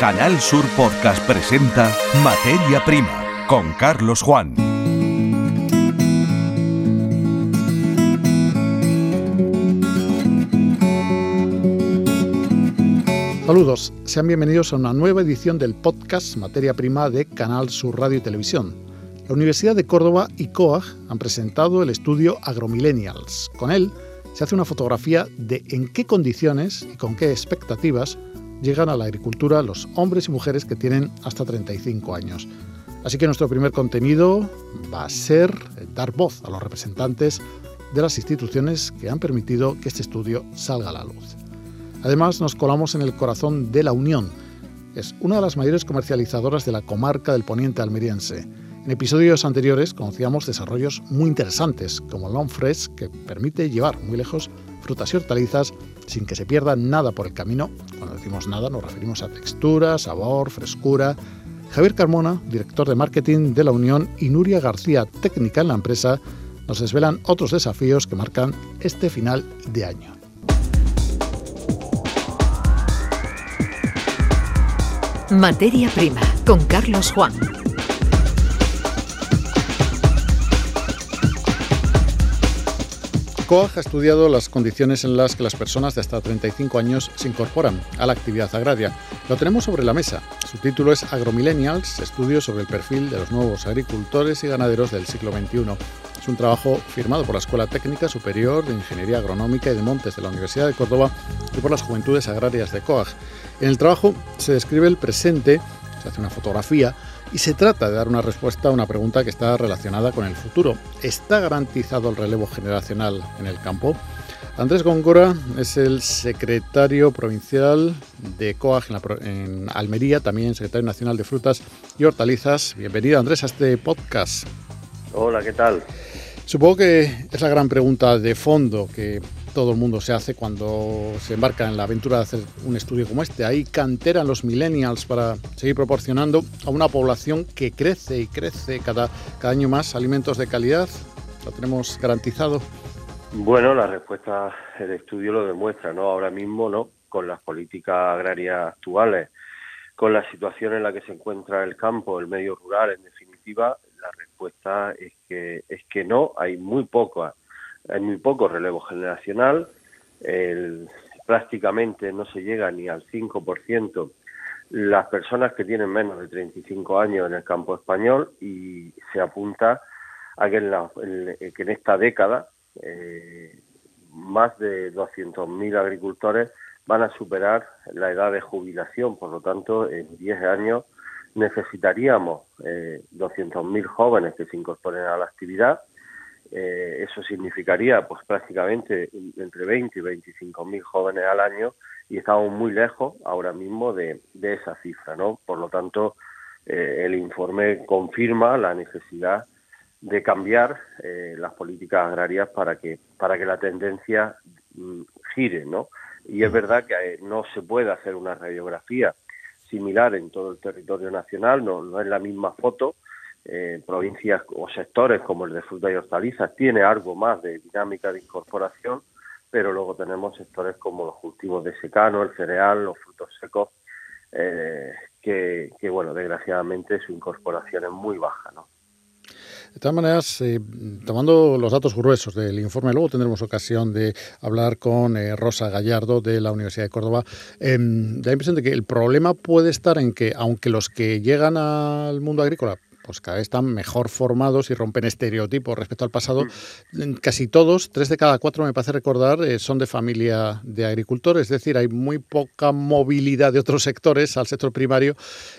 Canal Sur Podcast presenta Materia Prima con Carlos Juan. Saludos, sean bienvenidos a una nueva edición del podcast Materia Prima de Canal Sur Radio y Televisión. La Universidad de Córdoba y COAG han presentado el estudio Agromillennials. Con él se hace una fotografía de en qué condiciones y con qué expectativas llegan a la agricultura los hombres y mujeres que tienen hasta 35 años. Así que nuestro primer contenido va a ser dar voz a los representantes de las instituciones que han permitido que este estudio salga a la luz. Además, nos colamos en el corazón de la Unión. Es una de las mayores comercializadoras de la comarca del poniente almeriense. En episodios anteriores conocíamos desarrollos muy interesantes, como Long Fresh, que permite llevar muy lejos frutas y hortalizas sin que se pierda nada por el camino. Cuando decimos nada nos referimos a textura, sabor, frescura. Javier Carmona, director de marketing de la Unión, y Nuria García, técnica en la empresa, nos desvelan otros desafíos que marcan este final de año. Materia Prima con Carlos Juan. COAG ha estudiado las condiciones en las que las personas de hasta 35 años se incorporan a la actividad agraria. Lo tenemos sobre la mesa. Su título es Agromillennials, estudio sobre el perfil de los nuevos agricultores y ganaderos del siglo XXI. Es un trabajo firmado por la Escuela Técnica Superior de Ingeniería Agronómica y de Montes de la Universidad de Córdoba y por las Juventudes Agrarias de COAG. En el trabajo se describe el presente, se hace una fotografía y se trata de dar una respuesta a una pregunta que está relacionada con el futuro. ¿Está garantizado el relevo generacional en el campo? Andrés Góngora es el secretario provincial de COAG en, Almería, también secretario nacional de frutas y hortalizas. Bienvenido Andrés a este podcast. Hola, ¿qué tal? Supongo que es la gran pregunta de fondo que todo el mundo se hace cuando se embarca en la aventura de hacer un estudio como este. Hay cantera en los millennials para seguir proporcionando a una población que crece y crece cada, cada año más alimentos de calidad. ¿Lo tenemos garantizado? Bueno, la respuesta del estudio lo demuestra, ¿no? Ahora mismo, ¿no? Con las políticas agrarias actuales, con la situación en la que se encuentra el campo, el medio rural, en definitiva, la respuesta es que es que no, hay muy poco hay muy poco relevo generacional, prácticamente no se llega ni al 5% las personas que tienen menos de 35 años en el campo español y se apunta a que en, que en esta década eh, más de 200.000 agricultores van a superar la edad de jubilación, por lo tanto en 10 años necesitaríamos eh, 200.000 jóvenes que se incorporen a la actividad eh, eso significaría pues prácticamente entre 20 y 25 mil jóvenes al año y estamos muy lejos ahora mismo de, esa cifra, ¿no? Por lo tanto, eh, el informe confirma la necesidad de cambiar eh, las políticas agrarias para que para que la tendencia mm, gire, ¿no? Y es verdad que no se puede hacer una radiografía similar en todo el territorio nacional, no, no es la misma foto, eh, provincias o sectores como el de fruta y hortalizas tiene algo más de dinámica de incorporación, pero luego tenemos sectores como los cultivos de secano, el cereal, los frutos secos, eh, que, bueno, desgraciadamente su incorporación es muy baja, ¿no? De todas maneras, eh, tomando los datos gruesos del informe, luego tendremos ocasión de hablar con Rosa Gallardo de la Universidad de Córdoba. Em, da la impresión de que el problema puede estar en que, aunque los que llegan al mundo agrícola pues cada vez están mejor formados y rompen estereotipos respecto al pasado. Mm. Casi todos, tres de cada cuatro me parece recordar, eh, son de familia de agricultores, es decir, hay muy poca movilidad de otros sectores al sector primario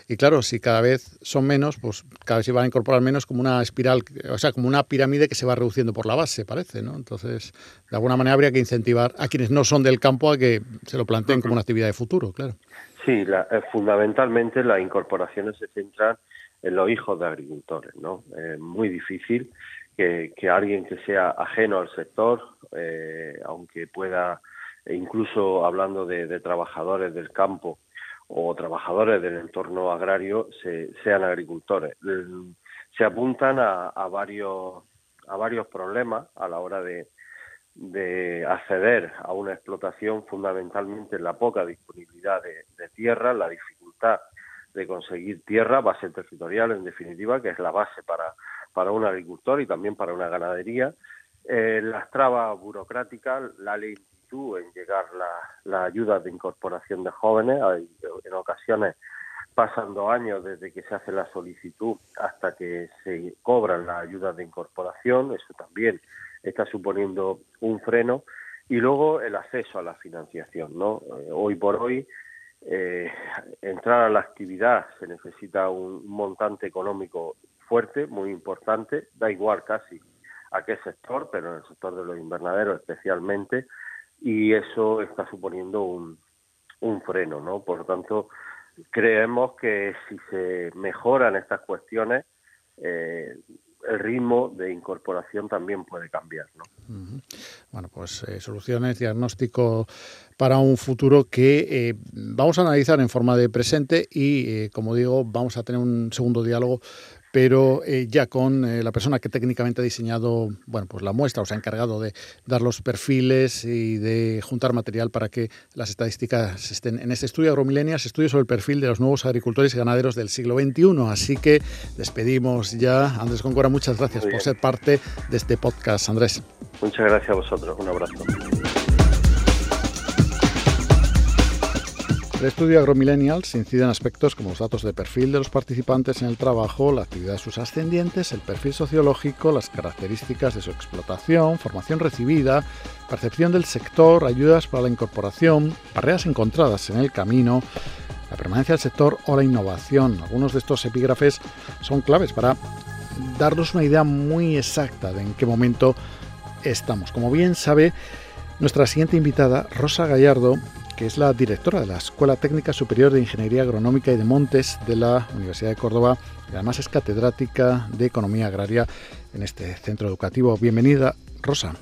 y claro, si cada vez son menos, pues cada vez se van a incorporar menos como una espiral, o sea, como una pirámide que se va reduciendo por la base, parece, ¿no? Entonces, de alguna manera habría que incentivar a quienes no son del campo a que se lo planteen como una actividad de futuro, claro. Sí, eh, fundamentalmente las incorporaciones se centran en los hijos de agricultores, ¿no? Es muy difícil que, alguien que sea ajeno al sector, eh, aunque pueda, e incluso hablando de, trabajadores del campo o trabajadores del entorno agrario, sean agricultores. Se apuntan a, varios a varios problemas a la hora de, de acceder a una explotación fundamentalmente la poca disponibilidad de, tierra, la dificultad de conseguir tierra, base territorial en definitiva, que es la base para, para un agricultor y también para una ganadería. Eh, las trabas burocráticas, la lentitud en llegar la, ayuda de incorporación de jóvenes, hay, en ocasiones pasan dos años desde que se hace la solicitud hasta que se cobran las ayudas de incorporación, eso también está suponiendo un freno, y luego el acceso a la financiación, ¿no? Eh, hoy por hoy eh, entrar a la actividad se necesita un montante económico fuerte, muy importante, da igual casi a qué sector, pero en el sector de los invernaderos especialmente, y eso está suponiendo un, un freno, ¿no? Por lo tanto, creemos que si se mejoran estas cuestiones, eh, el ritmo de incorporación también puede cambiar. ¿no? Bueno, pues eh, soluciones, diagnóstico para un futuro que eh, vamos a analizar en forma de presente y, eh, como digo, vamos a tener un segundo diálogo pero eh, ya con eh, la persona que técnicamente ha diseñado bueno, pues la muestra o se ha encargado de dar los perfiles y de juntar material para que las estadísticas estén en este estudio Agromilenias, estudio sobre el perfil de los nuevos agricultores y ganaderos del siglo XXI. Así que despedimos ya. Andrés Concora, muchas gracias por ser parte de este podcast, Andrés. Muchas gracias a vosotros. Un abrazo. El estudio AgroMillennials incide en aspectos como los datos de perfil de los participantes en el trabajo, la actividad de sus ascendientes, el perfil sociológico, las características de su explotación, formación recibida, percepción del sector, ayudas para la incorporación, barreras encontradas en el camino, la permanencia del sector o la innovación. Algunos de estos epígrafes son claves para darnos una idea muy exacta de en qué momento estamos. Como bien sabe, nuestra siguiente invitada, Rosa Gallardo, que es la directora de la Escuela Técnica Superior de Ingeniería Agronómica y de Montes de la Universidad de Córdoba y además es catedrática de Economía Agraria en este centro educativo. Bienvenida, Rosa.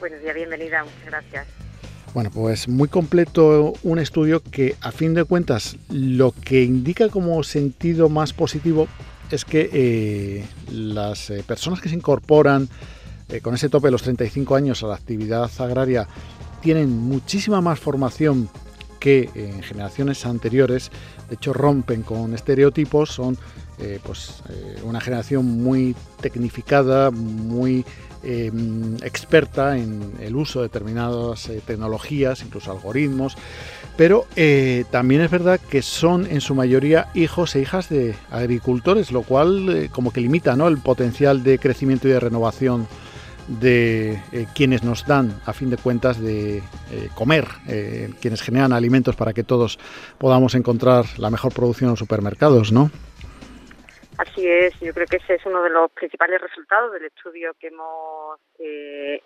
Buenos días, bienvenida, muchas gracias. Bueno, pues muy completo un estudio que a fin de cuentas lo que indica como sentido más positivo es que eh, las eh, personas que se incorporan eh, con ese tope de los 35 años a la actividad agraria tienen muchísima más formación que en generaciones anteriores. De hecho, rompen con estereotipos, son eh, pues, eh, una generación muy tecnificada, muy em, experta en el uso de determinadas eh, tecnologías, incluso algoritmos, pero también es verdad que son en su mayoría hijos e hijas de agricultores, lo cual como que limita ¿no? el potencial de crecimiento y de renovación de eh, quienes nos dan, a fin de cuentas, de eh, comer, eh, quienes generan alimentos para que todos podamos encontrar la mejor producción en los supermercados, ¿no? Así es, yo creo que ese es uno de los principales resultados del estudio que hemos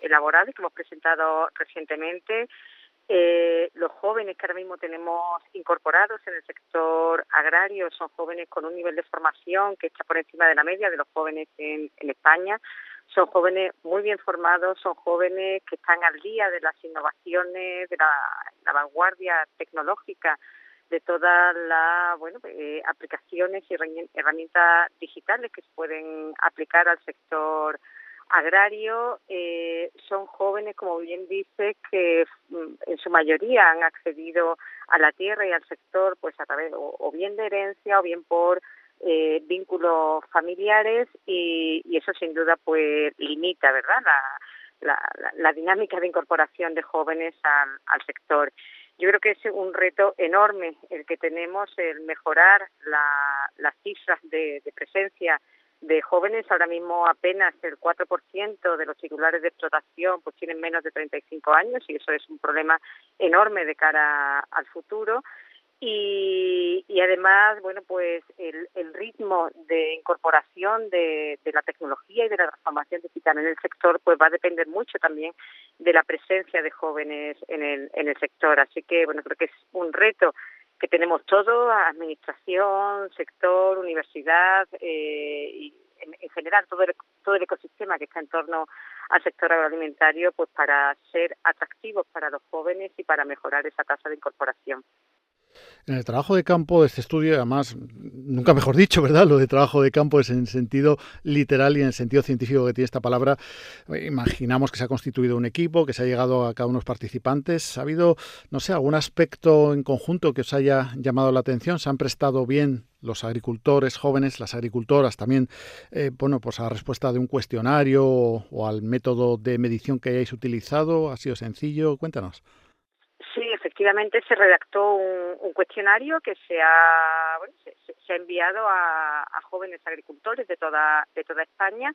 elaborado y que hemos presentado recientemente. los jóvenes que ahora mismo tenemos incorporados en el sector agrario son jóvenes con un nivel de formación que está por encima de la media de los jóvenes en España son jóvenes muy bien formados, son jóvenes que están al día de las innovaciones, de la, vanguardia tecnológica, de todas las bueno, eh, aplicaciones y herramientas digitales que se pueden aplicar al sector agrario. Eh, son jóvenes, como bien dice, que mm, en su mayoría han accedido a la tierra y al sector pues a través o bien de herencia o bien por eh, vínculos familiares y, eso sin duda pues limita verdad la, la, dinámica de incorporación de jóvenes al, sector. Yo creo que es un reto enorme el que tenemos el mejorar las cifras de, presencia de jóvenes. Ahora mismo apenas el 4% de los titulares de explotación pues tienen menos de 35 años y eso es un problema enorme de cara al futuro y, y además, bueno, pues el, el ritmo de incorporación de, de, la tecnología y de la transformación digital en el sector, pues va a depender mucho también de la presencia de jóvenes en el, en el sector. Así que, bueno, creo que es un reto que tenemos todo, administración, sector, universidad eh, y en, en, general todo el, todo el ecosistema que está en torno al sector agroalimentario, pues para ser atractivos para los jóvenes y para mejorar esa tasa de incorporación. En el trabajo de campo de este estudio, además, nunca mejor dicho, ¿verdad? Lo de trabajo de campo es en sentido literal y en el sentido científico que tiene esta palabra. Imaginamos que se ha constituido un equipo, que se ha llegado a cada uno de los participantes. ¿Ha habido, no sé, algún aspecto en conjunto que os haya llamado la atención? ¿Se han prestado bien los agricultores jóvenes, las agricultoras también, eh, bueno, pues a la respuesta de un cuestionario o al método de medición que hayáis utilizado? ¿Ha sido sencillo? Cuéntanos. Efectivamente se redactó un, cuestionario que se ha, se, ha enviado a, jóvenes agricultores de toda, de toda España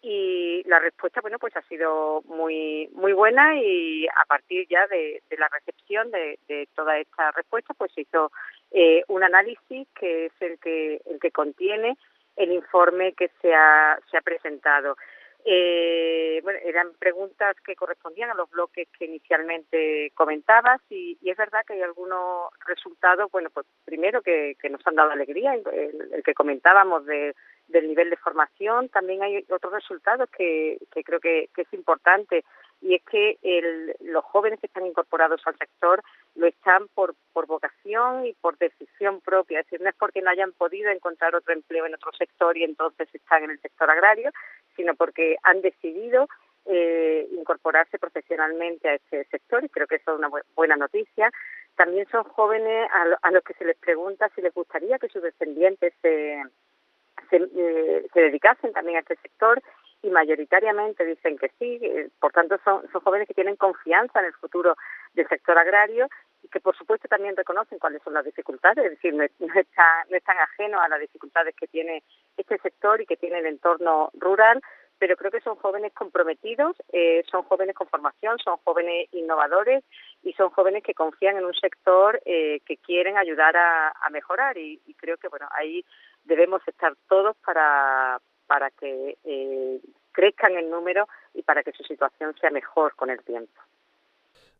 y la respuesta bueno pues ha sido muy muy buena y a partir ya de, la recepción de, de toda esta respuesta pues se hizo eh, un análisis que es el que el que contiene el informe que se ha, se ha presentado eh, bueno, eran preguntas que correspondían a los bloques que inicialmente comentabas y, es verdad que hay algunos resultados, bueno, pues primero que, que nos han dado alegría, el, que comentábamos de, del nivel de formación, también hay otros resultados que, que creo que, que es importante y es que el, los jóvenes que están incorporados al sector lo están por, por vocación y por decisión propia, es decir, no es porque no hayan podido encontrar otro empleo en otro sector y entonces están en el sector agrario, sino porque han decidido eh, incorporarse profesionalmente a ese sector y creo que eso es una buena noticia. También son jóvenes a, los que se les pregunta si les gustaría que sus descendientes se, se, eh, se dedicasen también a este sector y mayoritariamente dicen que sí. Eh, por tanto, son, son jóvenes que tienen confianza en el futuro del sector agrario y que, por supuesto, también reconocen cuáles son las dificultades. Es decir, no, no, no están ajenos a las dificultades que tiene este sector y que tiene el entorno rural, pero creo que son jóvenes comprometidos, eh, son jóvenes con formación, son jóvenes innovadores y son jóvenes que confían en un sector eh, que quieren ayudar a, a mejorar y, y creo que bueno ahí debemos estar todos para para que eh, crezcan en número y para que su situación sea mejor con el tiempo.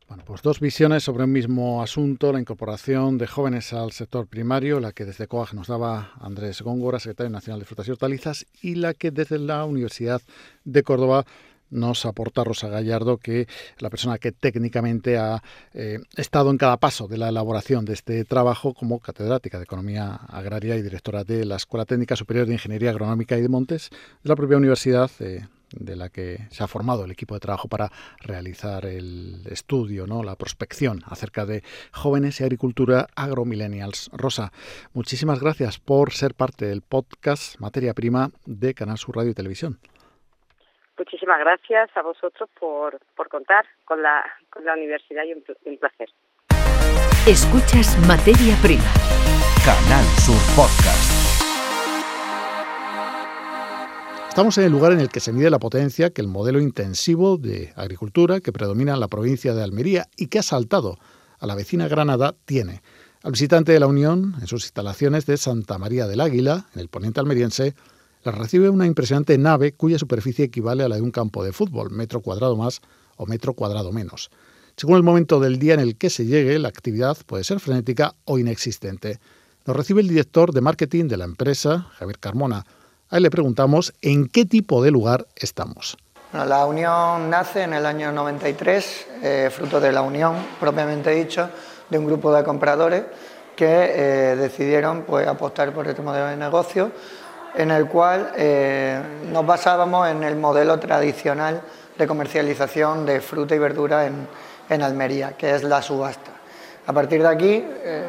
Bueno, pues dos visiones sobre un mismo asunto, la incorporación de jóvenes al sector primario, la que desde COAG nos daba Andrés Góngora, secretario nacional de Frutas y Hortalizas, y la que desde la Universidad de Córdoba nos aporta Rosa Gallardo, que la persona que técnicamente ha eh, estado en cada paso de la elaboración de este trabajo como catedrática de Economía Agraria y directora de la Escuela Técnica Superior de Ingeniería Agronómica y de Montes de la propia universidad. Eh, de la que se ha formado el equipo de trabajo para realizar el estudio, ¿no? la prospección acerca de jóvenes y agricultura agromillennials. Rosa, muchísimas gracias por ser parte del podcast Materia Prima de Canal Sur Radio y Televisión. Muchísimas gracias a vosotros por, por contar con la, con la universidad y un, un placer. Escuchas Materia Prima. Canal Sur Podcast. Estamos en el lugar en el que se mide la potencia que el modelo intensivo de agricultura que predomina en la provincia de Almería y que ha saltado a la vecina Granada tiene. Al visitante de la Unión, en sus instalaciones de Santa María del Águila, en el poniente almeriense, la recibe una impresionante nave cuya superficie equivale a la de un campo de fútbol, metro cuadrado más o metro cuadrado menos. Según el momento del día en el que se llegue, la actividad puede ser frenética o inexistente. Nos recibe el director de marketing de la empresa, Javier Carmona. A él le preguntamos en qué tipo de lugar estamos. la unión nace en el año 93, eh, fruto de la unión, propiamente dicho, de un grupo de compradores que eh, decidieron pues, apostar por este modelo de negocio en el cual eh, nos basábamos en el modelo tradicional de comercialización de fruta y verdura en, Almería, que es la subasta. A partir de aquí eh,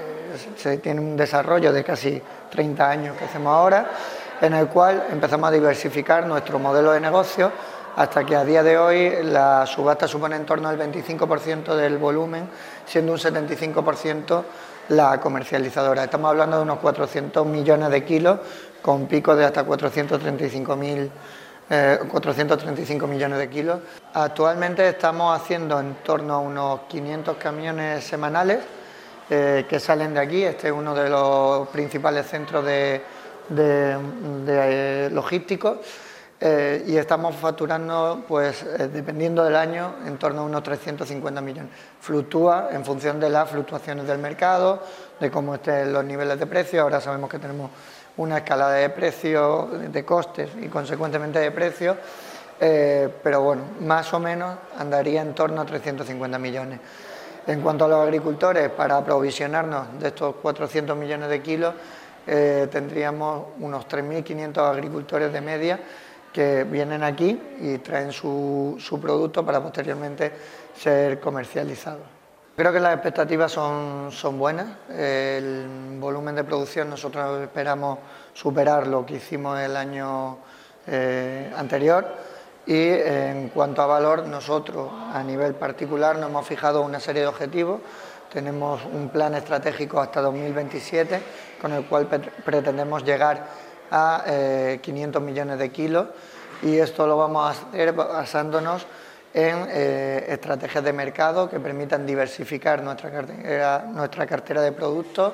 se tiene un desarrollo de casi 30 años que hacemos ahora, en el cual empezamos a diversificar nuestro modelo de negocio hasta que a día de hoy la subasta supone en torno al 25% del volumen, siendo un 75% la comercializadora. Estamos hablando de unos 400 millones de kilos con picos de hasta 435.000 435 eh, millones de kilos. Actualmente estamos haciendo en torno a unos 500 camiones semanales eh, que salen de aquí. Este es uno de los principales centros de, de, de logísticos eh, y estamos facturando, pues eh, dependiendo del año, en torno a unos 350 millones. Fluctúa en función de las fluctuaciones del mercado, de cómo estén los niveles de precio. Ahora sabemos que tenemos una escalada de precios, de costes y consecuentemente de precios, eh, pero bueno, más o menos andaría en torno a 350 millones. En cuanto a los agricultores, para aprovisionarnos de estos 400 millones de kilos, tendríamos unos 3.500 agricultores de media que vienen aquí y traen su, su producto para posteriormente ser comercializado. Creo que las expectativas son, son buenas. El volumen de producción nosotros esperamos superar lo que hicimos el año eh, anterior y en cuanto a valor nosotros a nivel particular nos hemos fijado una serie de objetivos. Tenemos un plan estratégico hasta 2027 con el cual pretendemos llegar a 500 eh, millones de kilos y esto lo vamos a hacer basándonos en eh, estrategias de mercado que permitan diversificar nuestra cartera, nuestra cartera de productos,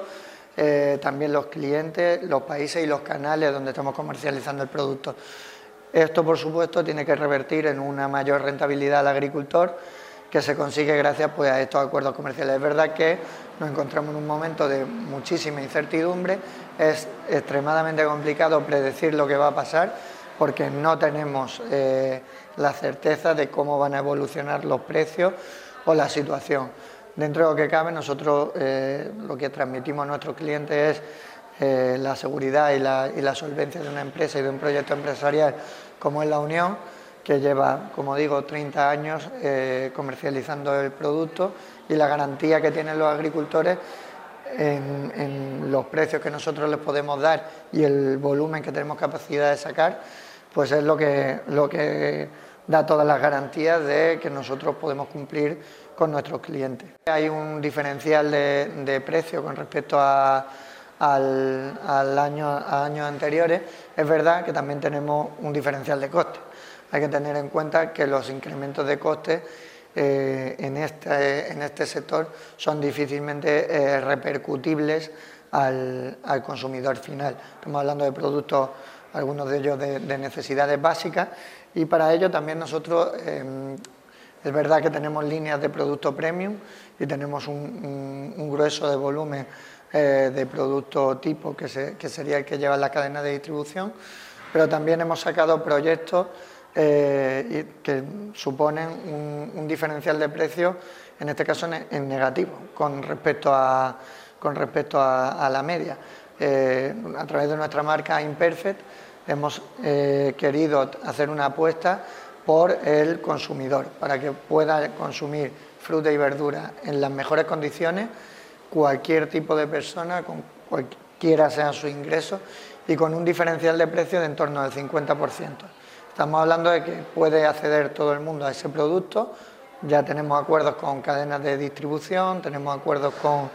eh, también los clientes, los países y los canales donde estamos comercializando el producto. Esto, por supuesto, tiene que revertir en una mayor rentabilidad al agricultor que se consigue gracias pues, a estos acuerdos comerciales. Es verdad que nos encontramos en un momento de muchísima incertidumbre, es extremadamente complicado predecir lo que va a pasar porque no tenemos eh, la certeza de cómo van a evolucionar los precios o la situación. Dentro de lo que cabe, nosotros eh, lo que transmitimos a nuestros clientes es eh, la seguridad y la, solvencia de una empresa y de un proyecto empresarial como es la Unión, que lleva, como digo, 30 años comercializando el producto y la garantía que tienen los agricultores en, los precios que nosotros les podemos dar y el volumen que tenemos capacidad de sacar pues es lo que, lo que da todas las garantías de que nosotros podemos cumplir con nuestros clientes. Hay un diferencial de, de precio con respecto a, al año, a años anteriores. Es verdad que también tenemos un diferencial de coste. Hay que tener en cuenta que los incrementos de costes eh, en, este, en este sector son difícilmente eh, repercutibles al, al consumidor final. Estamos hablando de productos algunos de ellos de, necesidades básicas y para ello también nosotros em, es verdad que tenemos líneas de producto premium y tenemos un, grueso de volumen eh, de producto tipo que, sería el que lleva la cadena de distribución, pero también hemos sacado proyectos eh, que suponen un, diferencial de precio, en este caso en, negativo, con respecto a, con respecto a la media. Eh, a través de nuestra marca Imperfect, hemos eh, querido hacer una apuesta por el consumidor, para que pueda consumir fruta y verdura en las mejores condiciones cualquier tipo de persona, con cualquiera sea su ingreso y con un diferencial de precio de en torno al 50%. Estamos hablando de que puede acceder todo el mundo a ese producto, ya tenemos acuerdos con cadenas de distribución, tenemos acuerdos con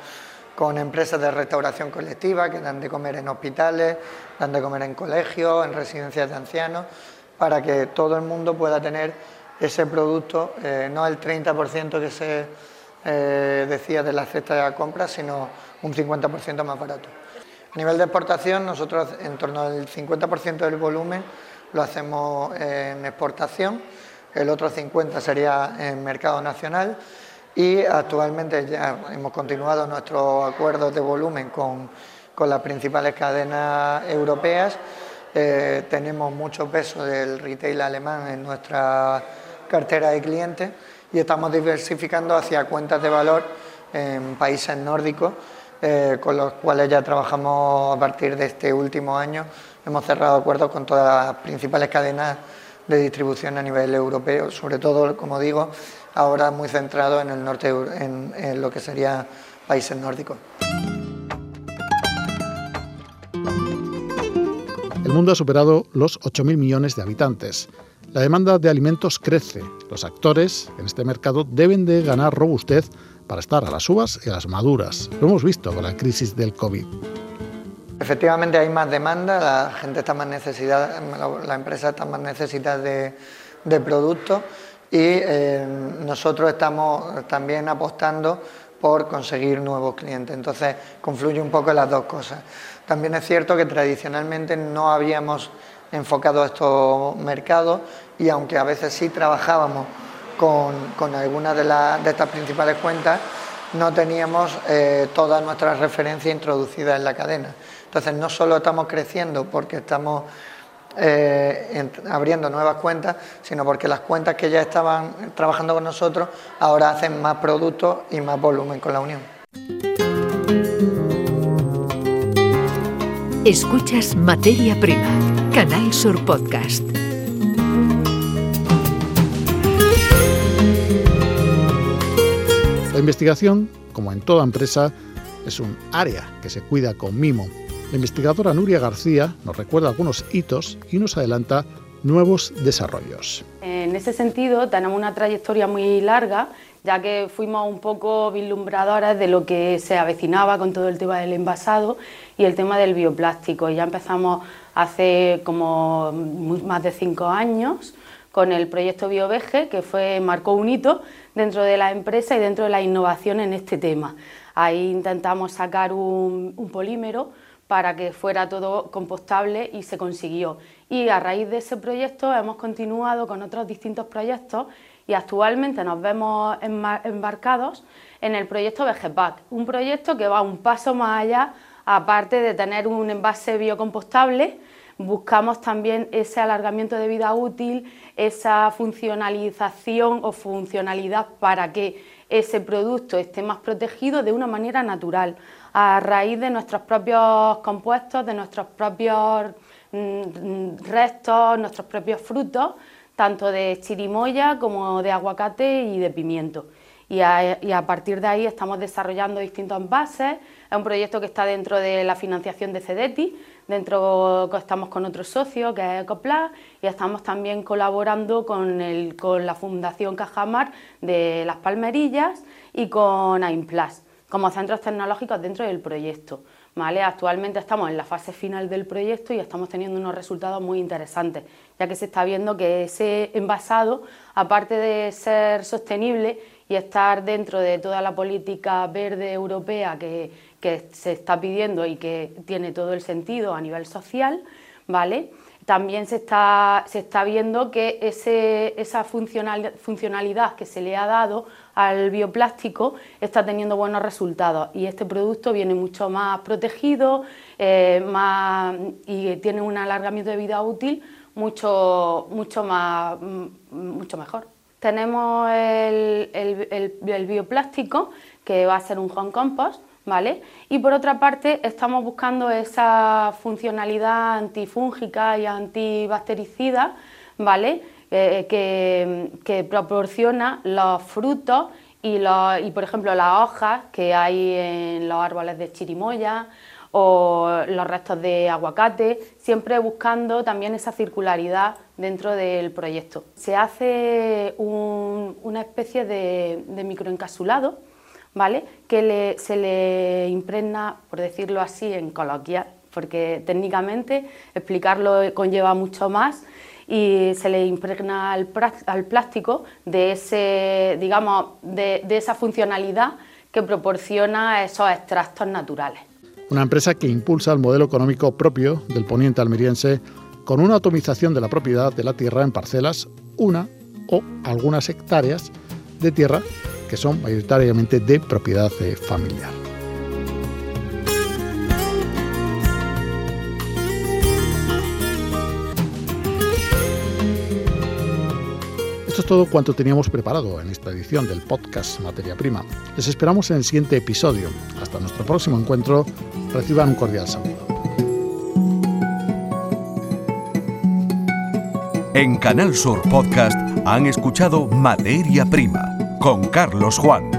con empresas de restauración colectiva que dan de comer en hospitales, dan de comer en colegios, en residencias de ancianos, para que todo el mundo pueda tener ese producto, eh, no el 30% que se eh, decía de la cesta de compra, sino un 50% más barato. A nivel de exportación, nosotros en torno al 50% del volumen lo hacemos en exportación, el otro 50% sería en mercado nacional y actualmente ya hemos continuado nuestros acuerdos de volumen con, las principales cadenas europeas. Eh, tenemos mucho peso del retail alemán en nuestra cartera de clientes y estamos diversificando hacia cuentas de valor en países nórdicos, eh, con los cuales ya trabajamos a partir de este último año. Hemos cerrado acuerdos con todas las principales cadenas de distribución a nivel europeo, sobre todo, como digo, ahora muy centrado en el norte, en, lo que sería países nórdicos. El mundo ha superado los 8.000 millones de habitantes. La demanda de alimentos crece. Los actores en este mercado deben de ganar robustez para estar a las uvas y a las maduras. Lo hemos visto con la crisis del COVID. Efectivamente hay más demanda, la gente está más necesidad, la empresa está más necesidad de, productos y eh, nosotros estamos también apostando por conseguir nuevos clientes. Entonces, confluye un poco las dos cosas. También es cierto que tradicionalmente no habíamos enfocado estos mercados y aunque a veces sí trabajábamos con, algunas de, de, estas principales cuentas, no teníamos eh, todas nuestras referencias introducidas en la cadena. Entonces, no solo estamos creciendo porque estamos eh, abriendo nuevas cuentas, sino porque las cuentas que ya estaban trabajando con nosotros ahora hacen más productos y más volumen con la Unión. Escuchas Materia Prima, Canal Sur Podcast. La investigación, como en toda empresa, es un área que se cuida con mimo. La investigadora Nuria García nos recuerda algunos hitos y nos adelanta nuevos desarrollos. En ese sentido, tenemos una trayectoria muy larga, ya que fuimos un poco vislumbradores de lo que se avecinaba con todo el tema del envasado y el tema del bioplástico. Ya empezamos hace como más de cinco años con el proyecto BioVege, que fue, marcó un hito dentro de la empresa y dentro de la innovación en este tema. Ahí intentamos sacar un polímero para que fuera todo compostable y se consiguió. Y a raíz de ese proyecto hemos continuado con otros distintos proyectos y actualmente nos vemos embarcados en el proyecto Vegepack, un proyecto que va un paso más allá, aparte de tener un envase biocompostable, buscamos también ese alargamiento de vida útil, esa funcionalización o funcionalidad para que ese producto esté más protegido de una manera natural, a raíz de nuestros propios compuestos, de nuestros propios mm, restos, nuestros propios frutos, tanto de chirimoya como de aguacate y de pimiento. Y a, partir de ahí estamos desarrollando distintos envases. Es un proyecto que está dentro de la financiación de CEDETI, dentro estamos con otro socio que es Ecoplas y estamos también colaborando con, con la Fundación Cajamar de Las Palmerillas y con AIMPLAS como centros tecnológicos dentro del proyecto. ¿vale? Actualmente estamos en la fase final del proyecto y estamos teniendo unos resultados muy interesantes, ya que se está viendo que ese envasado, aparte de ser sostenible y estar dentro de toda la política verde europea que, que se está pidiendo y que tiene todo el sentido a nivel social, ¿vale? también se está, se está viendo que ese, esa funcionalidad que se le ha dado al bioplástico está teniendo buenos resultados y este producto viene mucho más protegido eh, más, y tiene un alargamiento de vida útil mucho, mucho, más, mucho mejor. Tenemos el, el bioplástico que va a ser un home compost ¿vale? Y por otra parte estamos buscando esa funcionalidad antifúngica y antibactericida, ¿vale? Eh, que, proporciona los frutos y, y, por ejemplo, las hojas que hay en los árboles de chirimoya o los restos de aguacate, siempre buscando también esa circularidad dentro del proyecto. Se hace una especie de, de microencasulado ¿vale? que se le impregna, por decirlo así, en coloquial, porque técnicamente explicarlo conlleva mucho más y se le impregna al, plástico de, ese, digamos, de, de esa funcionalidad que proporciona esos extractos naturales. Una empresa que impulsa el modelo económico propio del poniente almeriense con una atomización de la propiedad de la tierra en parcelas, una o algunas hectáreas de tierra que son mayoritariamente de propiedad eh, familiar. Esto es todo cuanto teníamos preparado en esta edición del podcast Materia Prima. Les esperamos en el siguiente episodio. Hasta nuestro próximo encuentro, reciban un cordial saludo. En Canal Sur Podcast han escuchado Materia Prima con Carlos Juan.